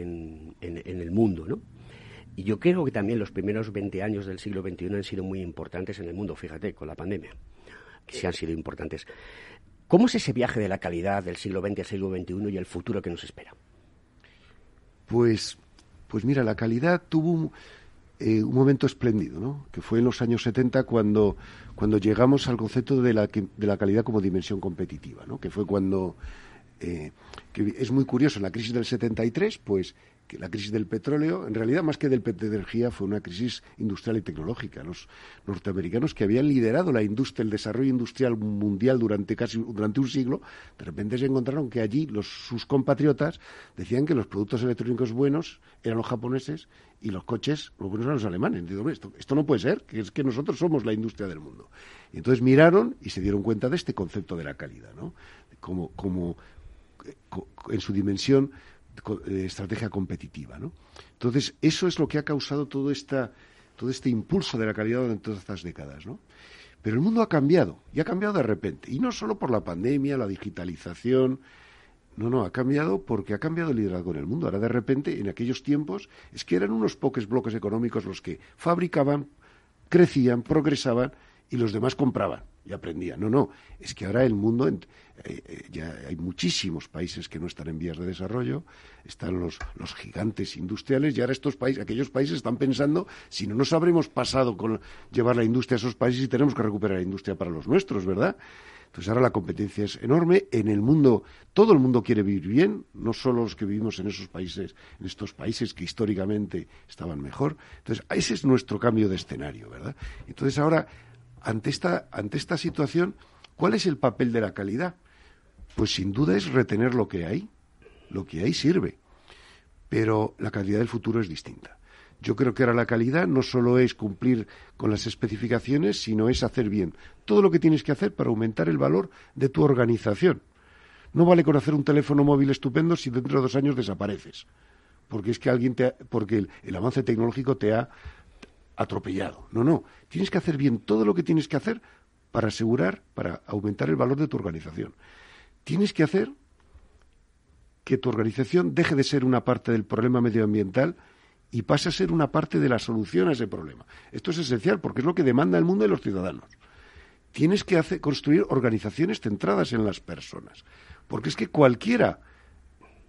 en, en, el mundo, ¿no? Y yo creo que también los primeros 20 años del siglo XXI han sido muy importantes en el mundo, fíjate, con la pandemia, que sí han sido importantes. ¿Cómo es ese viaje de la calidad del siglo XX al siglo XXI y el futuro que nos espera? Pues, pues mira, la calidad tuvo eh, un momento espléndido, ¿no? que fue en los años 70 cuando, cuando llegamos al concepto de la, de la calidad como dimensión competitiva, ¿no? que fue cuando, eh, que es muy curioso, la crisis del 73, pues la crisis del petróleo, en realidad más que del de energía, fue una crisis industrial y tecnológica. Los norteamericanos que habían liderado la industria, el desarrollo industrial mundial durante casi durante un siglo, de repente se encontraron que allí los, sus compatriotas decían que los productos electrónicos buenos eran los japoneses y los coches los buenos eran los alemanes. esto, esto no puede ser, que es que nosotros somos la industria del mundo. Y entonces miraron y se dieron cuenta de este concepto de la calidad, ¿no? Como, como en su dimensión de estrategia competitiva. ¿no? Entonces, eso es lo que ha causado todo, esta, todo este impulso de la calidad durante todas estas décadas. ¿no? Pero el mundo ha cambiado, y ha cambiado de repente. Y no solo por la pandemia, la digitalización. No, no, ha cambiado porque ha cambiado el liderazgo en el mundo. Ahora, de repente, en aquellos tiempos, es que eran unos pocos bloques económicos los que fabricaban, crecían, progresaban y los demás compraban y aprendían. No, no, es que ahora el mundo, eh, eh, ya hay muchísimos países que no están en vías de desarrollo, están los, los gigantes industriales y ahora estos países, aquellos países están pensando si no nos habremos pasado con llevar la industria a esos países y tenemos que recuperar la industria para los nuestros, ¿verdad? Entonces ahora la competencia es enorme. En el mundo, todo el mundo quiere vivir bien, no solo los que vivimos en esos países, en estos países que históricamente estaban mejor. Entonces, ese es nuestro cambio de escenario, ¿verdad? Entonces ahora ante esta, ante esta situación, ¿cuál es el papel de la calidad? Pues sin duda es retener lo que hay. Lo que hay sirve. Pero la calidad del futuro es distinta. Yo creo que ahora la calidad no solo es cumplir con las especificaciones, sino es hacer bien todo lo que tienes que hacer para aumentar el valor de tu organización. No vale con hacer un teléfono móvil estupendo si dentro de dos años desapareces. Porque es que alguien te porque el avance tecnológico te ha atropellado. No, no. Tienes que hacer bien todo lo que tienes que hacer para asegurar, para aumentar el valor de tu organización. Tienes que hacer que tu organización deje de ser una parte del problema medioambiental y pase a ser una parte de la solución a ese problema. Esto es esencial porque es lo que demanda el mundo y los ciudadanos. Tienes que hacer, construir organizaciones centradas en las personas. Porque es que cualquiera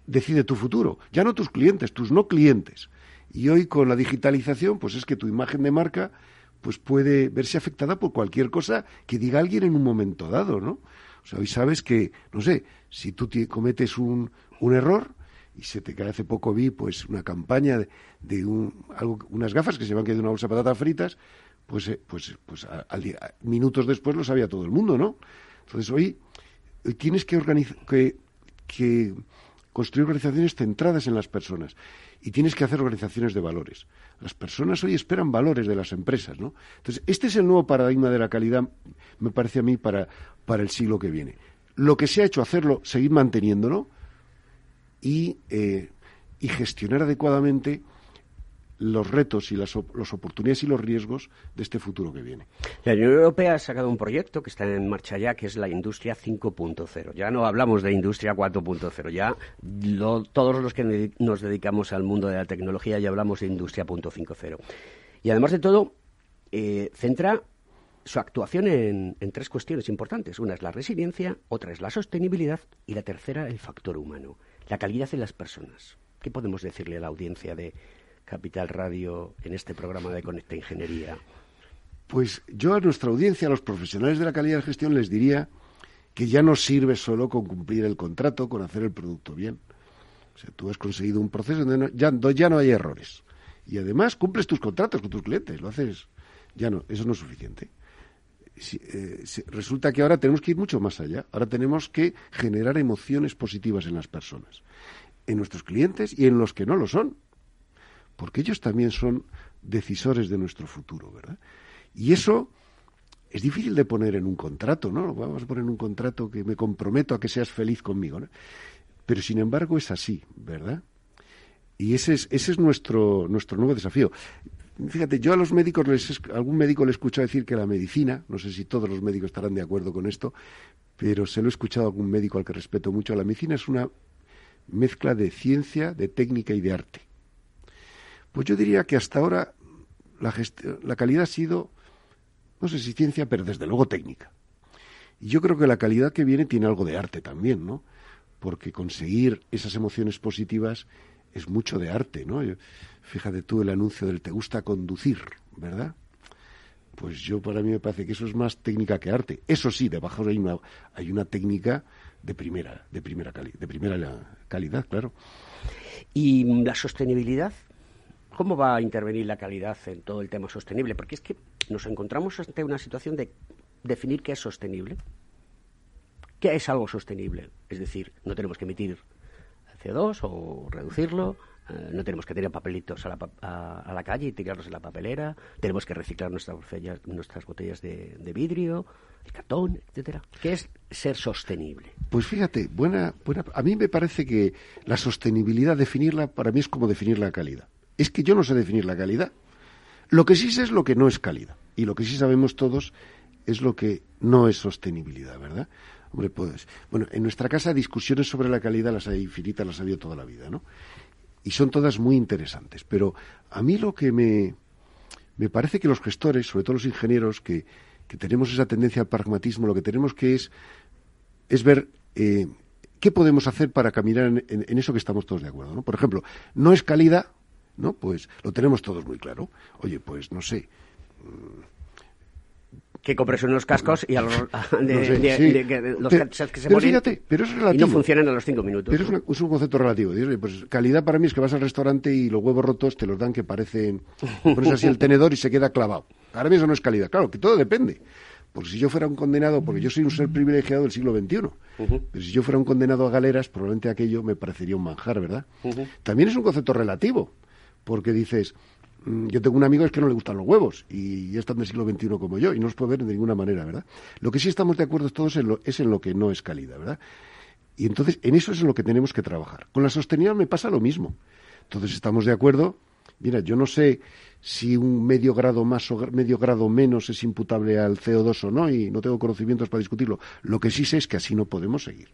decide tu futuro, ya no tus clientes, tus no clientes. Y hoy con la digitalización, pues es que tu imagen de marca pues puede verse afectada por cualquier cosa que diga alguien en un momento dado, ¿no? O sea, hoy sabes que, no sé, si tú cometes un, un error, y se te cae hace poco vi pues una campaña de, un, algo, unas gafas que se van que de una bolsa de patatas fritas, pues, eh, pues, pues minutos después lo sabía todo el mundo, ¿no? Entonces hoy, tienes que, que, que construir organizaciones centradas en las personas y tienes que hacer organizaciones de valores. Las personas hoy esperan valores de las empresas, ¿no? Entonces, este es el nuevo paradigma de la calidad, me parece a mí, para, para el siglo que viene. Lo que se ha hecho, hacerlo, seguir manteniéndolo y, eh, y gestionar adecuadamente los retos y las, los oportunidades y los riesgos de este futuro que viene. La Unión Europea ha sacado un proyecto que está en marcha ya, que es la Industria 5.0. Ya no hablamos de Industria 4.0, ya todos los que nos dedicamos al mundo de la tecnología ya hablamos de Industria 5.0. Y además de todo, eh, centra su actuación en, en tres cuestiones importantes. Una es la resiliencia, otra es la sostenibilidad y la tercera el factor humano, la calidad de las personas. ¿Qué podemos decirle a la audiencia de Capital Radio en este programa de Conecta Ingeniería? Pues yo a nuestra audiencia, a los profesionales de la calidad de gestión, les diría que ya no sirve solo con cumplir el contrato, con hacer el producto bien. O sea, tú has conseguido un proceso donde ya, no hay errores. Y además cumples tus contratos con tus clientes, lo haces. Ya no, eso no es suficiente. Eh, resulta que ahora tenemos que ir mucho más allá. Ahora tenemos que generar emociones positivas en las personas, en nuestros clientes y en los que no lo son porque ellos también son decisores de nuestro futuro, ¿verdad? Y eso es difícil de poner en un contrato, ¿no? Vamos a poner un contrato que me comprometo a que seas feliz conmigo, ¿no? Pero sin embargo es así, ¿verdad? Y ese es, ese es nuestro, nuestro nuevo desafío. Fíjate, yo a los médicos, les, algún médico le escuchado decir que la medicina, no sé si todos los médicos estarán de acuerdo con esto, pero se lo he escuchado a algún médico al que respeto mucho, la medicina es una mezcla de ciencia, de técnica y de arte. Pues yo diría que hasta ahora la, la calidad ha sido, no sé si ciencia, pero desde luego técnica. Y yo creo que la calidad que viene tiene algo de arte también, ¿no? Porque conseguir esas emociones positivas es mucho de arte, ¿no? fíjate tú el anuncio del te gusta conducir, ¿verdad? Pues yo para mí me parece que eso es más técnica que arte. Eso sí, debajo hay una, hay una técnica de primera, de primera, de primera calidad, claro. ¿Y la sostenibilidad? ¿Cómo va a intervenir la calidad en todo el tema sostenible? Porque es que nos encontramos ante una situación de definir qué es sostenible. ¿Qué es algo sostenible? Es decir, no tenemos que emitir CO2 o reducirlo, eh, no tenemos que tirar papelitos a la, a, la, calle y tirarlos en la papelera, tenemos que reciclar nuestras botellas, nuestras botellas de, de, vidrio, el cartón, etcétera. ¿Qué es ser sostenible? Pues fíjate, buena, buena, a mí me parece que la sostenibilidad, definirla, para mí es como definir la calidad es que yo no sé definir la calidad. Lo que sí sé es lo que no es calidad. Y lo que sí sabemos todos es lo que no es sostenibilidad, ¿verdad? Hombre, pues, bueno, en nuestra casa discusiones sobre la calidad las hay infinitas, las ha habido toda la vida, ¿no? Y son todas muy interesantes. Pero a mí lo que me, me parece que los gestores, sobre todo los ingenieros, que, que tenemos esa tendencia al pragmatismo, lo que tenemos que es, es ver eh, qué podemos hacer para caminar en, en, eso que estamos todos de acuerdo, ¿no? Por ejemplo, no es calidad ¿no? Pues lo tenemos todos muy claro. Oye, pues no sé. Que compres unos cascos y a los, de, los que se pero fíjate, pero es relativo. y no funcionan a los cinco minutos. Pero es, un concepto relativo. Pues calidad para mí es que vas al restaurante y los huevos rotos te los dan que parecen... Pones así el tenedor y se queda clavado. Para mí eso no es calidad. Claro, que todo depende. Porque si yo fuera un condenado, porque yo soy un ser privilegiado del siglo XXI, pero si yo fuera un condenado a galeras, probablemente aquello me parecería un manjar, ¿verdad? También es un concepto relativo porque dices, mm, yo tengo un amigo que no le gustan los huevos y es tan del siglo XXI como yo y no los puede ver de ninguna manera, ¿verdad? Lo que sí estamos de acuerdo todos en lo, es en lo que no es calidad, ¿verdad? Y entonces en eso es en lo que tenemos que trabajar. Con la sostenibilidad me pasa lo mismo. Entonces estamos de acuerdo. Mira, yo no sé si un medio grado más o medio grado menos es imputable al CO2 o no y no tengo conocimientos para discutirlo. Lo que sí sé es que así no podemos seguir.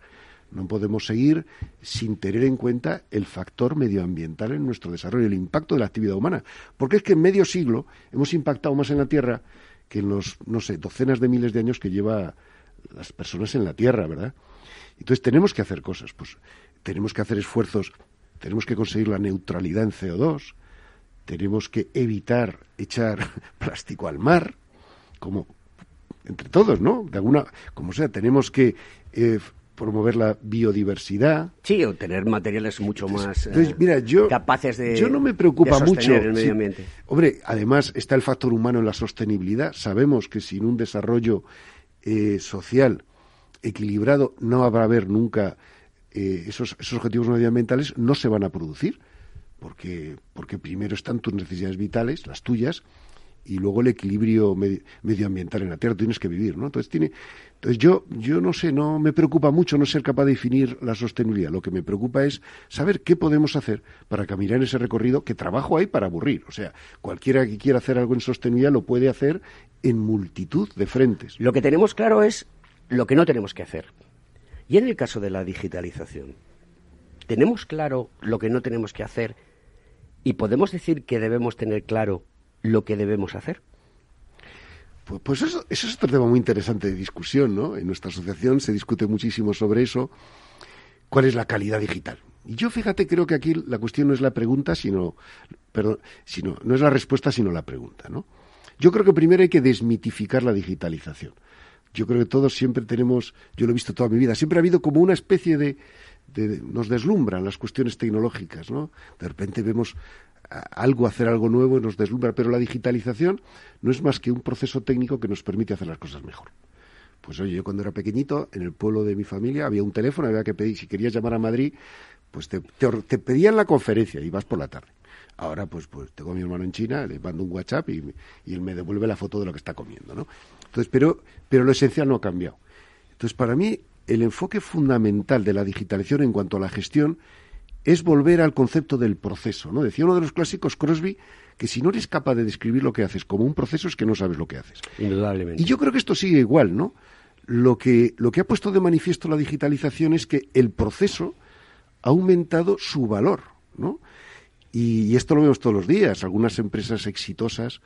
No podemos seguir sin tener en cuenta el factor medioambiental en nuestro desarrollo, el impacto de la actividad humana. Porque es que en medio siglo hemos impactado más en la Tierra que en los, no sé, docenas de miles de años que lleva las personas en la Tierra, ¿verdad? Entonces tenemos que hacer cosas, pues tenemos que hacer esfuerzos, tenemos que conseguir la neutralidad en CO2, tenemos que evitar echar plástico al mar, como entre todos, ¿no? De alguna, como sea, tenemos que eh, promover la biodiversidad. Sí, o tener materiales mucho más eh, mira, yo, capaces de. Yo no me preocupa mucho. El medio ambiente. hombre, además está el factor humano en la sostenibilidad. Sabemos que sin un desarrollo eh, social equilibrado no habrá haber nunca eh, esos, esos objetivos medioambientales, no se van a producir. Porque, porque primero están tus necesidades vitales, las tuyas, y luego el equilibrio medioambiental en la Tierra. Tienes que vivir, ¿no? Entonces tiene, entonces yo, yo no sé, no me preocupa mucho no ser capaz de definir la sostenibilidad. Lo que me preocupa es saber qué podemos hacer para caminar en ese recorrido que trabajo hay para aburrir. O sea, cualquiera que quiera hacer algo en sostenibilidad lo puede hacer en multitud de frentes. Lo que tenemos claro es lo que no tenemos que hacer. Y en el caso de la digitalización, ¿tenemos claro lo que no tenemos que hacer y podemos decir que debemos tener claro lo que debemos hacer? Pues, pues eso, eso, es otro tema muy interesante de discusión, ¿no? En nuestra asociación se discute muchísimo sobre eso. ¿Cuál es la calidad digital? Y yo, fíjate, creo que aquí la cuestión no es la pregunta, sino, perdón, sino, no es la respuesta, sino la pregunta, ¿no? Yo creo que primero hay que desmitificar la digitalización. Yo creo que todos siempre tenemos, yo lo he visto toda mi vida, siempre ha habido como una especie de, nos deslumbran las cuestiones tecnológicas, ¿no? De repente vemos algo, hacer algo nuevo y nos deslumbra. Pero la digitalización no es más que un proceso técnico que nos permite hacer las cosas mejor. Pues oye, yo cuando era pequeñito, en el pueblo de mi familia había un teléfono, había que pedir, si querías llamar a Madrid, pues te, te, pedían la conferencia y vas por la tarde. Ahora, pues, pues tengo a mi hermano en China, le mando un WhatsApp y, y, él me devuelve la foto de lo que está comiendo, ¿no? Entonces, pero, pero lo esencial no ha cambiado. Entonces, para mí, el enfoque fundamental de la digitalización en cuanto a la gestión es volver al concepto del proceso, ¿no? Decía uno de los clásicos, Crosby, que si no eres capaz de describir lo que haces como un proceso es que no sabes lo que haces. Indudablemente. Y yo creo que esto sigue igual, ¿no? Lo que, lo que ha puesto de manifiesto la digitalización es que el proceso ha aumentado su valor, ¿no? Y, y esto lo vemos todos los días. Algunas empresas exitosas,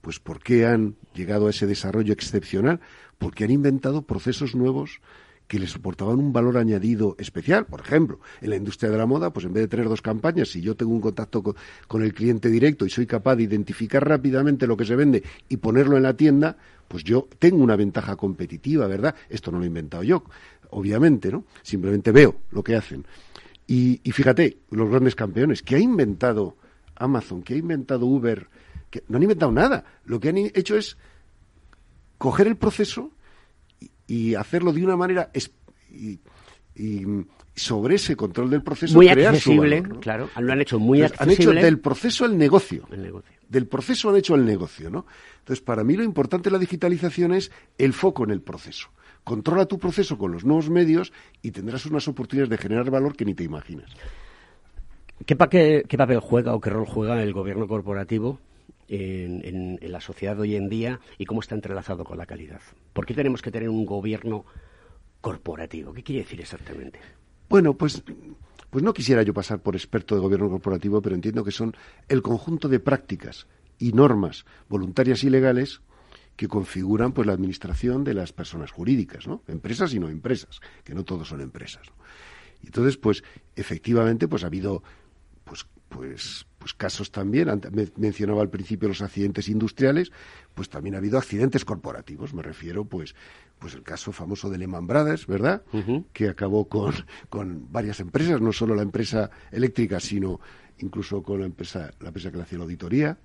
pues, ¿por qué han llegado a ese desarrollo excepcional? Porque han inventado procesos nuevos que le soportaban un valor añadido especial. Por ejemplo, en la industria de la moda, pues en vez de tener dos campañas, si yo tengo un contacto con, el cliente directo y soy capaz de identificar rápidamente lo que se vende y ponerlo en la tienda, pues yo tengo una ventaja competitiva, ¿verdad? Esto no lo he inventado yo, obviamente, ¿no? Simplemente veo lo que hacen. Y, y fíjate, los grandes campeones, que ha inventado Amazon, que ha inventado Uber, que no han inventado nada. Lo que han hecho es coger el proceso y hacerlo de una manera y, sobre ese control del proceso muy accesible, claro, lo han hecho muy accesible. Han hecho del proceso el negocio. el negocio. Del proceso han hecho el negocio, ¿no? Entonces, para mí lo importante de la digitalización es el foco en el proceso. Controla tu proceso con los nuevos medios y tendrás unas oportunidades de generar valor que ni te imaginas. ¿Qué, qué papel juega o qué rol juega el gobierno corporativo en, la sociedad hoy en día y cómo está entrelazado con la calidad. ¿Por qué tenemos que tener un gobierno corporativo? ¿Qué quiere decir exactamente? Bueno, pues, pues no quisiera yo pasar por experto de gobierno corporativo, pero entiendo que son el conjunto de prácticas y normas voluntarias y legales que configuran pues la administración de las personas jurídicas, ¿no? Empresas y no empresas, que no todos son empresas. Entonces, pues efectivamente, pues ha habido pues pues, pues casos también, mencionaba al principio los accidentes industriales, pues también ha habido accidentes corporativos, me refiero pues, pues el caso famoso de Lehman Brothers, ¿verdad? Que acabó con, con varias empresas, no solo la empresa eléctrica, sino incluso con la empresa, la empresa que le hacía la auditoría,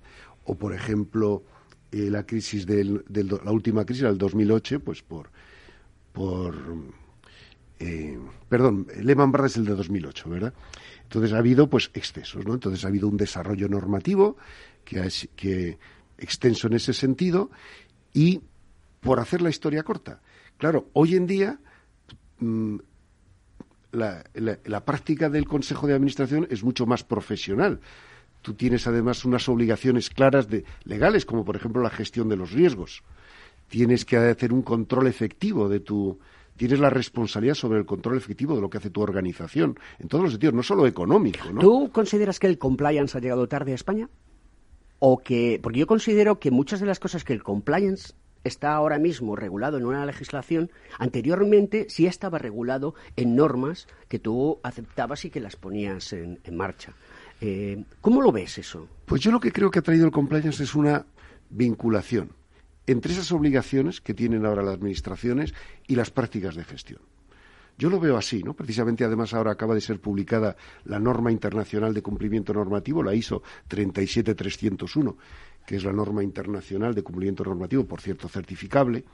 o por ejemplo eh, la crisis del, la última crisis del 2008, pues por, por eh, perdón, Lehman Brothers es el de 2008, ¿verdad? Entonces ha habido pues excesos, ¿no? Entonces ha habido un desarrollo normativo que, que extenso en ese sentido y por hacer la historia corta. Claro, hoy en día mm, la, la, práctica del Consejo de Administración es mucho más profesional. Tú tienes además unas obligaciones claras de, legales, como por ejemplo la gestión de los riesgos. Tienes que hacer un control efectivo de tu, tienes la responsabilidad sobre el control efectivo de lo que hace tu organización, en todos los sentidos, no solo económico. ¿no? ¿Tú consideras que el compliance ha llegado tarde a España? O que, porque yo considero que muchas de las cosas que el compliance está ahora mismo regulado en una legislación, anteriormente sí estaba regulado en normas que tú aceptabas y que las ponías en, marcha. Eh, ¿Cómo lo ves eso? Pues yo lo que creo que ha traído el compliance es una vinculación entre esas obligaciones que tienen ahora las administraciones y las prácticas de gestión. Yo lo veo así, ¿no? Precisamente, además, ahora acaba de ser publicada la norma internacional de cumplimiento normativo, la ISO 37301, que es la norma internacional de cumplimiento normativo, por cierto, certificable.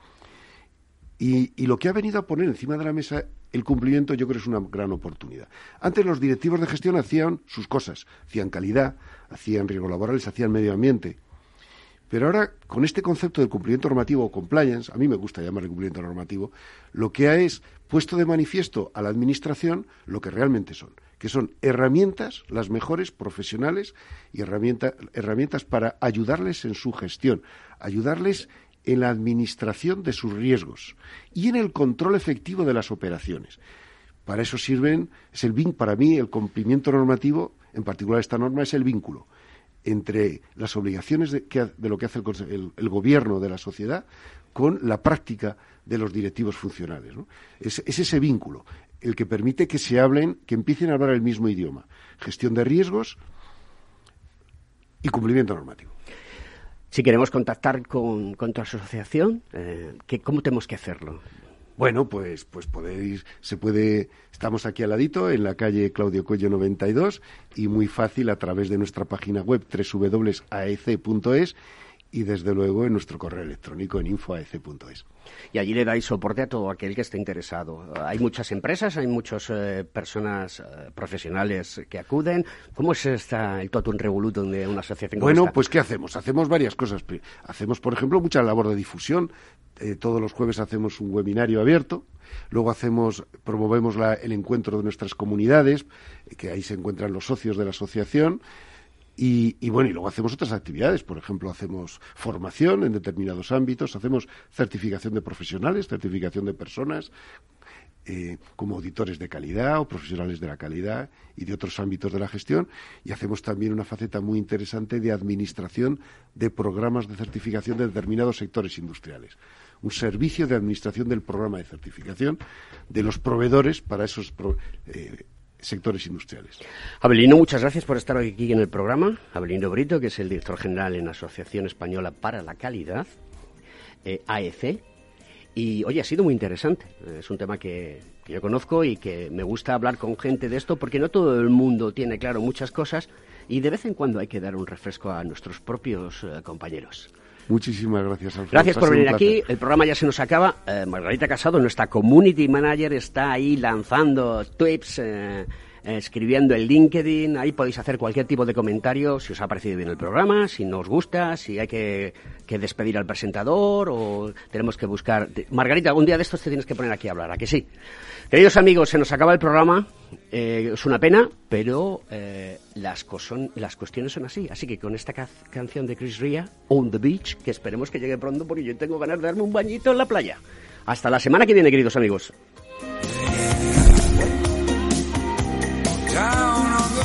Y, lo que ha venido a poner encima de la mesa el cumplimiento, yo creo que es una gran oportunidad. Antes los directivos de gestión hacían sus cosas, hacían calidad, hacían riesgos laborales, hacían medio ambiente Pero ahora, con este concepto del cumplimiento normativo o compliance, a mí me gusta llamarle cumplimiento normativo, lo que ha es puesto de manifiesto a la Administración lo que realmente son, que son herramientas, las mejores, profesionales, y herramientas para ayudarles en su gestión, ayudarles en la administración de sus riesgos y en el control efectivo de las operaciones. Para eso sirven, es el para mí el cumplimiento normativo, en particular esta norma, es el vínculo entre las obligaciones de, lo que hace el, gobierno de la sociedad con la práctica de los directivos funcionales. Es, ese vínculo el que permite que se hablen, que empiecen a hablar el mismo idioma. Gestión de riesgos y cumplimiento normativo. Si queremos contactar con, tu asociación, eh, ¿cómo tenemos que hacerlo? Bueno, pues, pues podéis, se puede, estamos aquí al ladito, en la calle Claudio Cuello 92, y muy fácil a través de nuestra página web www.aec.es y desde luego en nuestro correo electrónico en infoaec.es. Y allí le dais soporte a todo aquel que esté interesado. Hay muchas empresas, hay muchas eh, personas eh, profesionales que acuden. ¿Cómo es esta, el totum revolutum de una asociación Bueno, pues ¿qué hacemos? Hacemos varias cosas. Hacemos, por ejemplo, mucha labor de difusión. Eh, todos los jueves hacemos un webinario abierto. Luego hacemos, promovemos el encuentro de nuestras comunidades, que ahí se encuentran los socios de la asociación. Y, bueno, y luego hacemos otras actividades, por ejemplo, hacemos formación en determinados ámbitos, hacemos certificación de profesionales, certificación de personas, eh, como auditores de calidad o profesionales de la calidad y de otros ámbitos de la gestión, y hacemos también una faceta muy interesante de administración de programas de certificación de determinados sectores industriales. Un servicio de administración del programa de certificación de los proveedores para esos eh, sectores industriales. Abelino, muchas gracias por estar hoy aquí en el programa. Abelino Brito, que es el director general en la Asociación Española para la Calidad, eh, AEC. Y oye, ha sido muy interesante. Es un tema que, yo conozco y que me gusta hablar con gente de esto porque no todo el mundo tiene claro muchas cosas y de vez en cuando hay que dar un refresco a nuestros propios eh, compañeros. Muchísimas gracias, Alfredo. Gracias por venir aquí. El programa ya se nos acaba. Eh, Margarita Casado, nuestra community manager, está ahí lanzando eh, escribiendo el LinkedIn. Ahí podéis hacer cualquier tipo de comentario si os ha parecido bien el programa, si no os gusta, si hay que, despedir al presentador o tenemos que buscar. Margarita, algún día de estos te tienes que poner aquí a hablar, ¿a que sí? Queridos amigos, se nos acaba el programa. Eh, es una pena, pero eh, las, las cuestiones son así. Así que con esta canción de Chris Ria, On the Beach, que esperemos que llegue pronto porque yo tengo ganas de darme un bañito en la playa. Hasta la semana que viene, queridos amigos.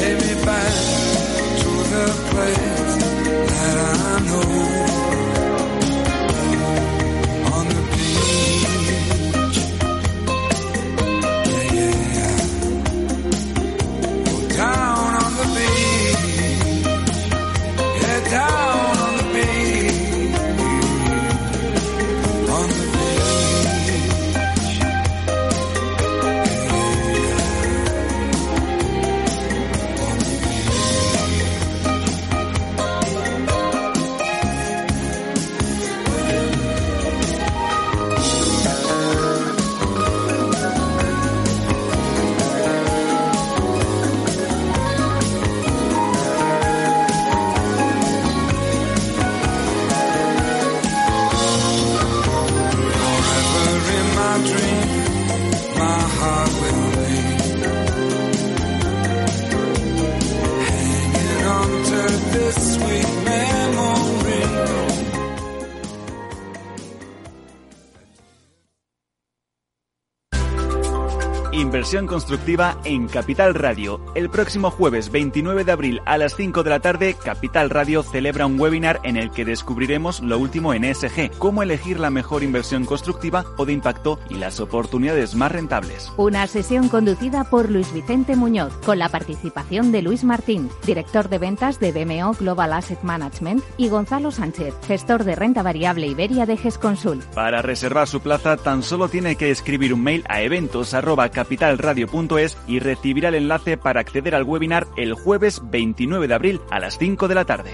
take me back to the place that I know. Constructiva en Capital Radio. El próximo jueves 29 de abril a las 5 de la tarde, Capital Radio celebra un webinar en el que descubriremos lo último en ESG, cómo elegir la mejor inversión constructiva o de impacto y las oportunidades más rentables. Una sesión conducida por Luis Vicente Muñoz, con la participación de Luis Martín, director de ventas de BMO Global Asset Management, y Gonzalo Sánchez, gestor de renta variable Iberia de GESConsul. Para reservar su plaza, tan solo tiene que escribir un mail a eventos.capitalradio.es y recibirá el enlace para acceder al webinar el jueves 29 de abril a las 5 de la tarde.